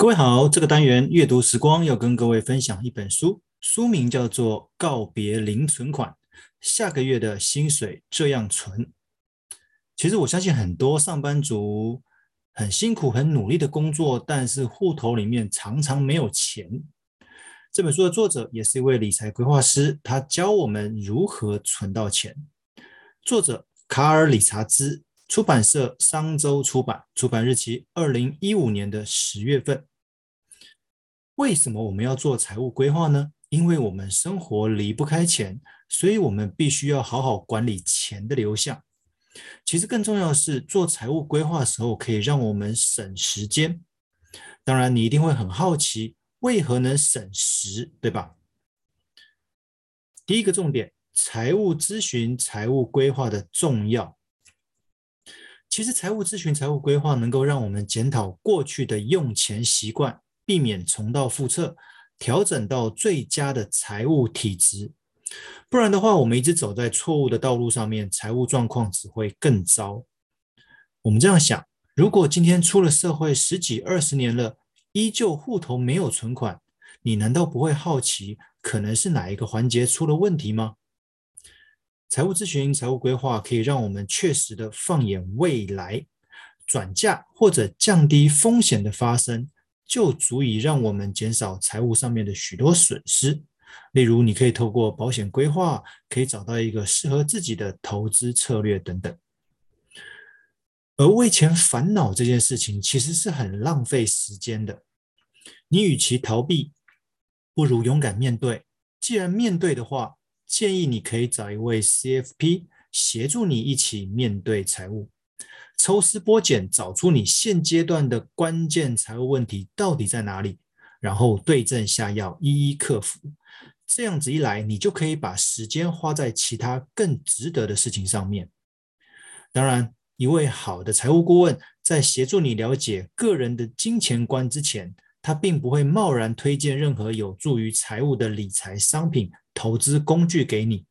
各位好，这个单元阅读时光要跟各位分享一本书，书名叫做《告别零存款》，下个月的薪水这样存。其实我相信很多上班族很辛苦、很努力的工作，但是户头里面常常没有钱。这本书的作者也是一位理财规划师，他教我们如何存到钱。作者卡尔·理查兹。出版社商周出版，出版日期二零一五年的十月份。为什么我们要做财务规划呢？因为我们生活离不开钱，所以我们必须要好好管理钱的流向。其实更重要的是，做财务规划的时候可以让我们省时间。当然，你一定会很好奇，为何能省时，对吧？第一个重点，财务咨询、财务规划的重要。其实，财务咨询、财务规划能够让我们检讨过去的用钱习惯，避免重蹈覆辙，调整到最佳的财务体质。不然的话，我们一直走在错误的道路上面，财务状况只会更糟。我们这样想：如果今天出了社会十几二十年了，依旧户头没有存款，你难道不会好奇，可能是哪一个环节出了问题吗？财务咨询、财务规划可以让我们确实的放眼未来，转嫁或者降低风险的发生，就足以让我们减少财务上面的许多损失。例如，你可以透过保险规划，可以找到一个适合自己的投资策略等等。而为钱烦恼这件事情，其实是很浪费时间的。你与其逃避，不如勇敢面对。既然面对的话，建议你可以找一位 CFP 协助你一起面对财务，抽丝剥茧，找出你现阶段的关键财务问题到底在哪里，然后对症下药，一一克服。这样子一来，你就可以把时间花在其他更值得的事情上面。当然，一位好的财务顾问在协助你了解个人的金钱观之前，他并不会贸然推荐任何有助于财务的理财商品。投资工具给你，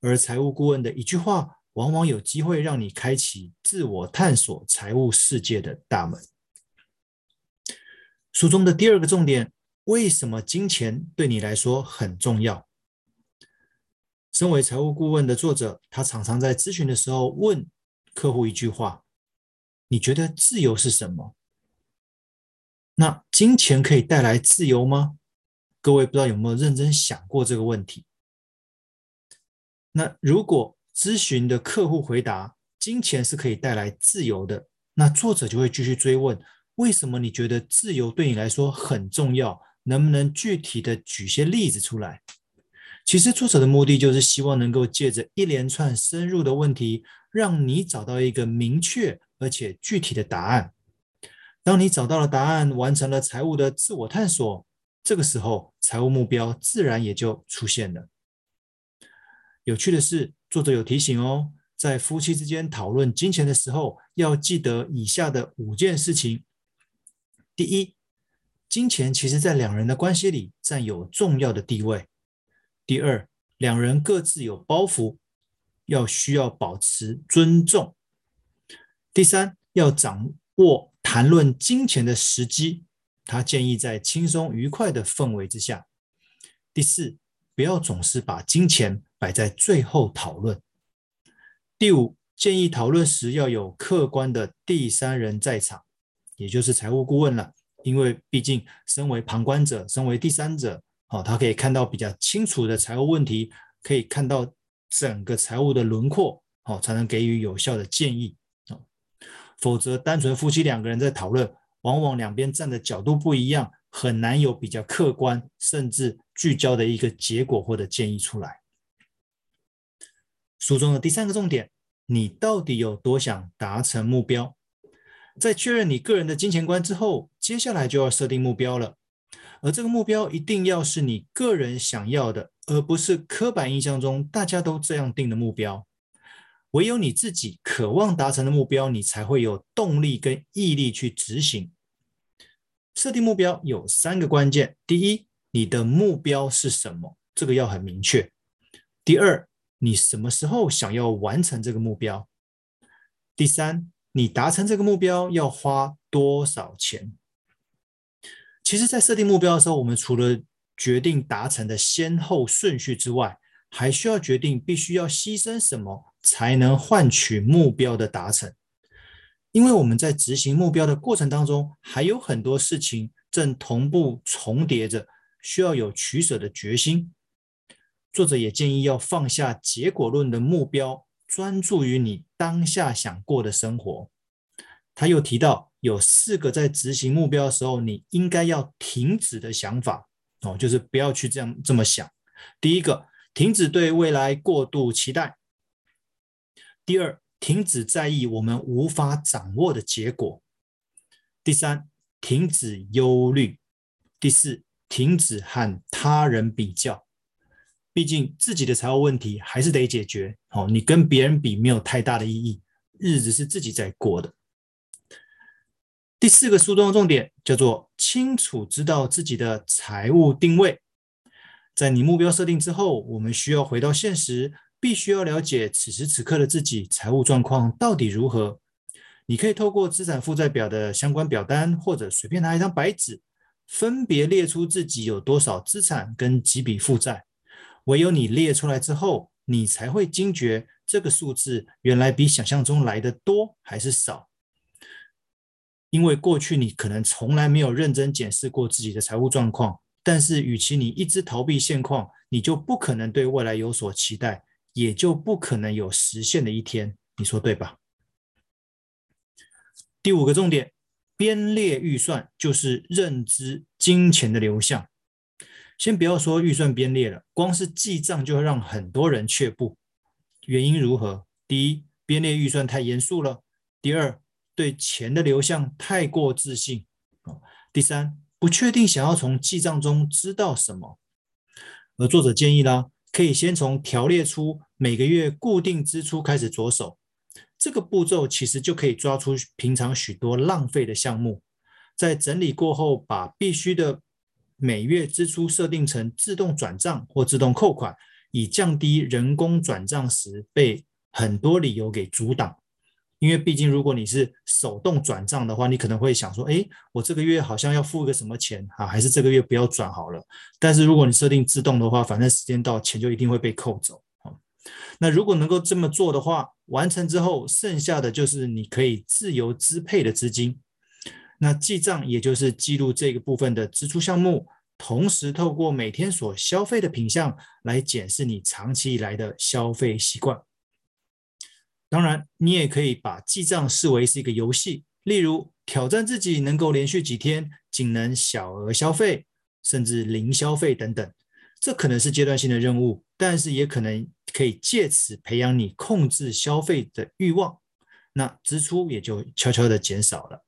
而财务顾问的一句话，往往有机会让你开启自我探索财务世界的大门。书中的第二个重点，为什么金钱对你来说很重要？身为财务顾问的作者，他常常在咨询的时候问客户一句话：“你觉得自由是什么？”那金钱可以带来自由吗？各位不知道有没有认真想过这个问题？那如果咨询的客户回答金钱是可以带来自由的，那作者就会继续追问：为什么你觉得自由对你来说很重要？能不能具体的举些例子出来？其实作者的目的就是希望能够借着一连串深入的问题，让你找到一个明确而且具体的答案。当你找到了答案，完成了财务的自我探索。这个时候，财务目标自然也就出现了。有趣的是，作者有提醒哦，在夫妻之间讨论金钱的时候，要记得以下的五件事情：第一，金钱其实在两人的关系里占有重要的地位；第二，两人各自有包袱，要需要保持尊重；第三，要掌握谈论金钱的时机。他建议在轻松愉快的氛围之下。第四，不要总是把金钱摆在最后讨论。第五，建议讨论时要有客观的第三人在场，也就是财务顾问了。因为毕竟身为旁观者，身为第三者，哦，他可以看到比较清楚的财务问题，可以看到整个财务的轮廓，哦，才能给予有效的建议。哦，否则单纯夫妻两个人在讨论。往往两边站的角度不一样，很难有比较客观甚至聚焦的一个结果或者建议出来。书中的第三个重点，你到底有多想达成目标？在确认你个人的金钱观之后，接下来就要设定目标了。而这个目标一定要是你个人想要的，而不是刻板印象中大家都这样定的目标。唯有你自己渴望达成的目标，你才会有动力跟毅力去执行。设定目标有三个关键：第一，你的目标是什么？这个要很明确。第二，你什么时候想要完成这个目标？第三，你达成这个目标要花多少钱？其实，在设定目标的时候，我们除了决定达成的先后顺序之外，还需要决定必须要牺牲什么，才能换取目标的达成。因为我们在执行目标的过程当中，还有很多事情正同步重叠着，需要有取舍的决心。作者也建议要放下结果论的目标，专注于你当下想过的生活。他又提到有四个在执行目标的时候，你应该要停止的想法哦，就是不要去这样这么想。第一个，停止对未来过度期待；第二，停止在意我们无法掌握的结果；第三，停止忧虑；第四，停止和他人比较。毕竟自己的财务问题还是得解决哦，你跟别人比没有太大的意义，日子是自己在过的。第四个书中的重点叫做清楚知道自己的财务定位。在你目标设定之后，我们需要回到现实，必须要了解此时此刻的自己财务状况到底如何。你可以透过资产负债表的相关表单，或者随便拿一张白纸，分别列出自己有多少资产跟几笔负债。唯有你列出来之后，你才会惊觉这个数字原来比想象中来的多还是少。因为过去你可能从来没有认真检视过自己的财务状况，但是与其你一直逃避现况，你就不可能对未来有所期待，也就不可能有实现的一天。你说对吧？第五个重点，编列预算就是认知金钱的流向。先不要说预算编列了，光是记账就会让很多人却步。原因如何？第一，编列预算太严肃了；第二，对钱的流向太过自信。第三，不确定想要从记账中知道什么。而作者建议呢，可以先从条列出每个月固定支出开始着手。这个步骤其实就可以抓出平常许多浪费的项目，在整理过后，把必须的每月支出设定成自动转账或自动扣款，以降低人工转账时被很多理由给阻挡。因为毕竟，如果你是手动转账的话，你可能会想说：“哎，我这个月好像要付一个什么钱啊？还是这个月不要转好了。”但是如果你设定自动的话，反正时间到，钱就一定会被扣走啊。那如果能够这么做的话，完成之后，剩下的就是你可以自由支配的资金。那记账也就是记录这个部分的支出项目，同时透过每天所消费的品项来检视你长期以来的消费习惯。当然，你也可以把记账视为是一个游戏，例如挑战自己能够连续几天仅能小额消费，甚至零消费等等。这可能是阶段性的任务，但是也可能可以借此培养你控制消费的欲望，那支出也就悄悄的减少了。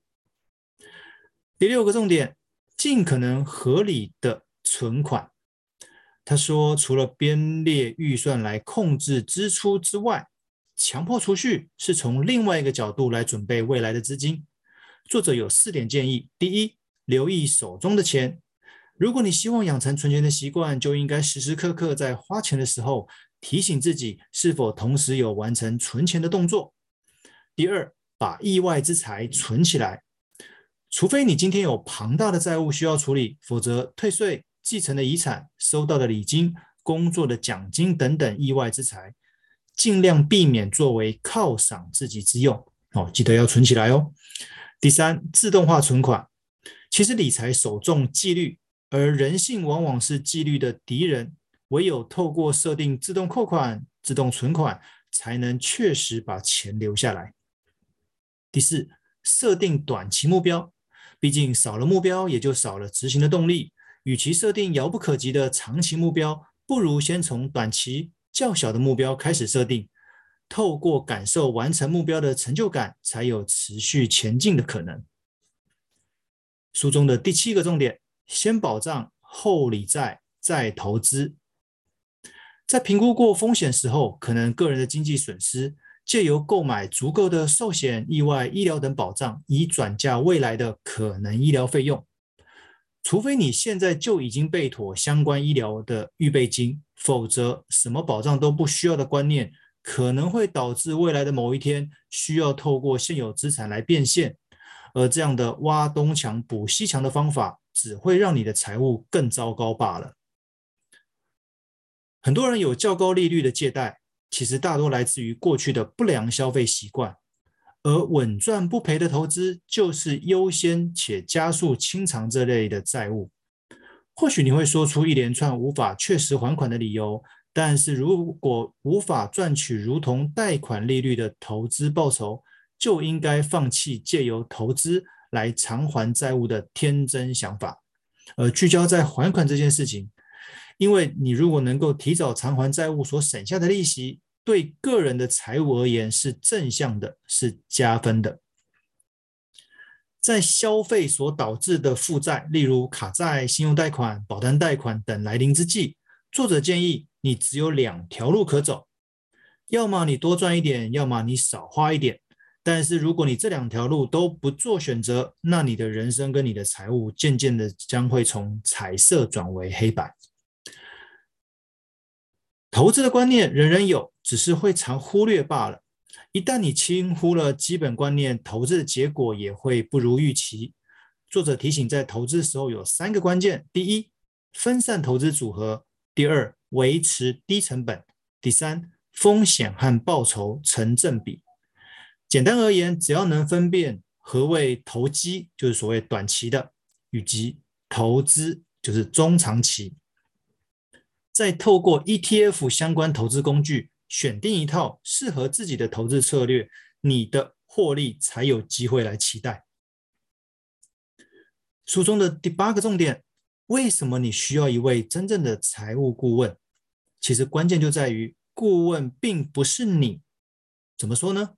第六个重点，尽可能合理的存款。他说，除了编列预算来控制支出之外，强迫储蓄是从另外一个角度来准备未来的资金。作者有四点建议：第一，留意手中的钱。如果你希望养成存钱的习惯，就应该时时刻刻在花钱的时候提醒自己是否同时有完成存钱的动作。第二，把意外之财存起来。除非你今天有庞大的债务需要处理，否则退税、继承的遗产、收到的礼金、工作的奖金等等意外之财。尽量避免作为犒赏自己之用哦，记得要存起来哦。第三，自动化存款，其实理财首重纪律，而人性往往是纪律的敌人。唯有透过设定自动扣款、自动存款，才能确实把钱留下来。第四，设定短期目标，毕竟少了目标，也就少了执行的动力。与其设定遥不可及的长期目标，不如先从短期。较小的目标开始设定，透过感受完成目标的成就感，才有持续前进的可能。书中的第七个重点：先保障后理债，再投资。在评估过风险时候，可能个人的经济损失，借由购买足够的寿险、意外医疗等保障，以转嫁未来的可能医疗费用。除非你现在就已经备妥相关医疗的预备金，否则什么保障都不需要的观念，可能会导致未来的某一天需要透过现有资产来变现，而这样的挖东墙补西墙的方法，只会让你的财务更糟糕罢了。很多人有较高利率的借贷，其实大多来自于过去的不良消费习惯，而稳赚不赔的投资就是优先且加速清偿这类的债务。或许你会说出一连串无法确实还款的理由，但是如果无法赚取如同贷款利率的投资报酬，就应该放弃借由投资来偿还债务的天真想法，而聚焦在还款这件事情。因为你如果能够提早偿还债务所省下的利息，对个人的财务而言是正向的，是加分的。在消费所导致的负债，例如卡债、信用贷款、保单贷款等来临之际，作者建议你只有两条路可走：要么你多赚一点，要么你少花一点。但是如果你这两条路都不做选择，那你的人生跟你的财务渐渐的将会从彩色转为黑白。投资的观念人人有，只是会常忽略罢了。一旦你轻忽了基本观念，投资的结果也会不如预期。作者提醒，在投资的时候有三个关键：第一，分散投资组合；第二，维持低成本；第三，风险和报酬成正比。简单而言，只要能分辨何谓投机，就是所谓短期的，以及投资，就是中长期。再透过 ETF 相关投资工具选定一套适合自己的投资策略，你的获利才有机会来期待。书中的第八个重点：为什么你需要一位真正的财务顾问？其实关键就在于顾问并不是你。怎么说呢？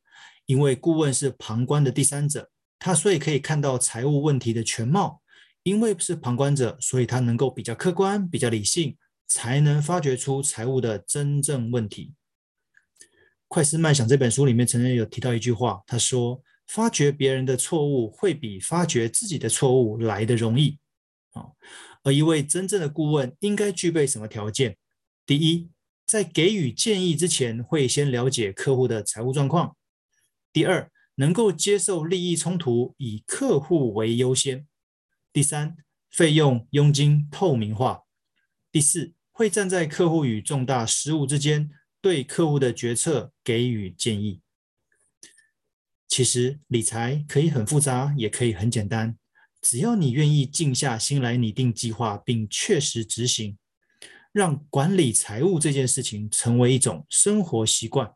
因为顾问是旁观的第三者，他所以可以看到财务问题的全貌。因为是旁观者，所以他能够比较客观、比较理性。才能发掘出财务的真正问题。快思慢想这本书里面曾经有提到一句话，他说：“发掘别人的错误会比发掘自己的错误来得容易。”啊，而一位真正的顾问应该具备什么条件？第一，在给予建议之前，会先了解客户的财务状况；第二，能够接受利益冲突，以客户为优先；第三，费用佣金透明化。第四，会站在客户与重大失误之间，对客户的决策给予建议。其实理财可以很复杂，也可以很简单，只要你愿意静下心来拟定计划，并确实执行，让管理财务这件事情成为一种生活习惯，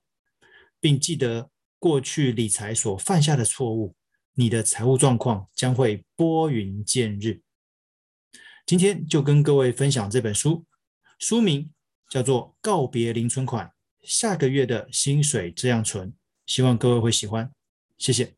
并记得过去理财所犯下的错误，你的财务状况将会拨云见日。今天就跟各位分享这本书，书名叫做《告别零存款》，下个月的薪水这样存，希望各位会喜欢，谢谢。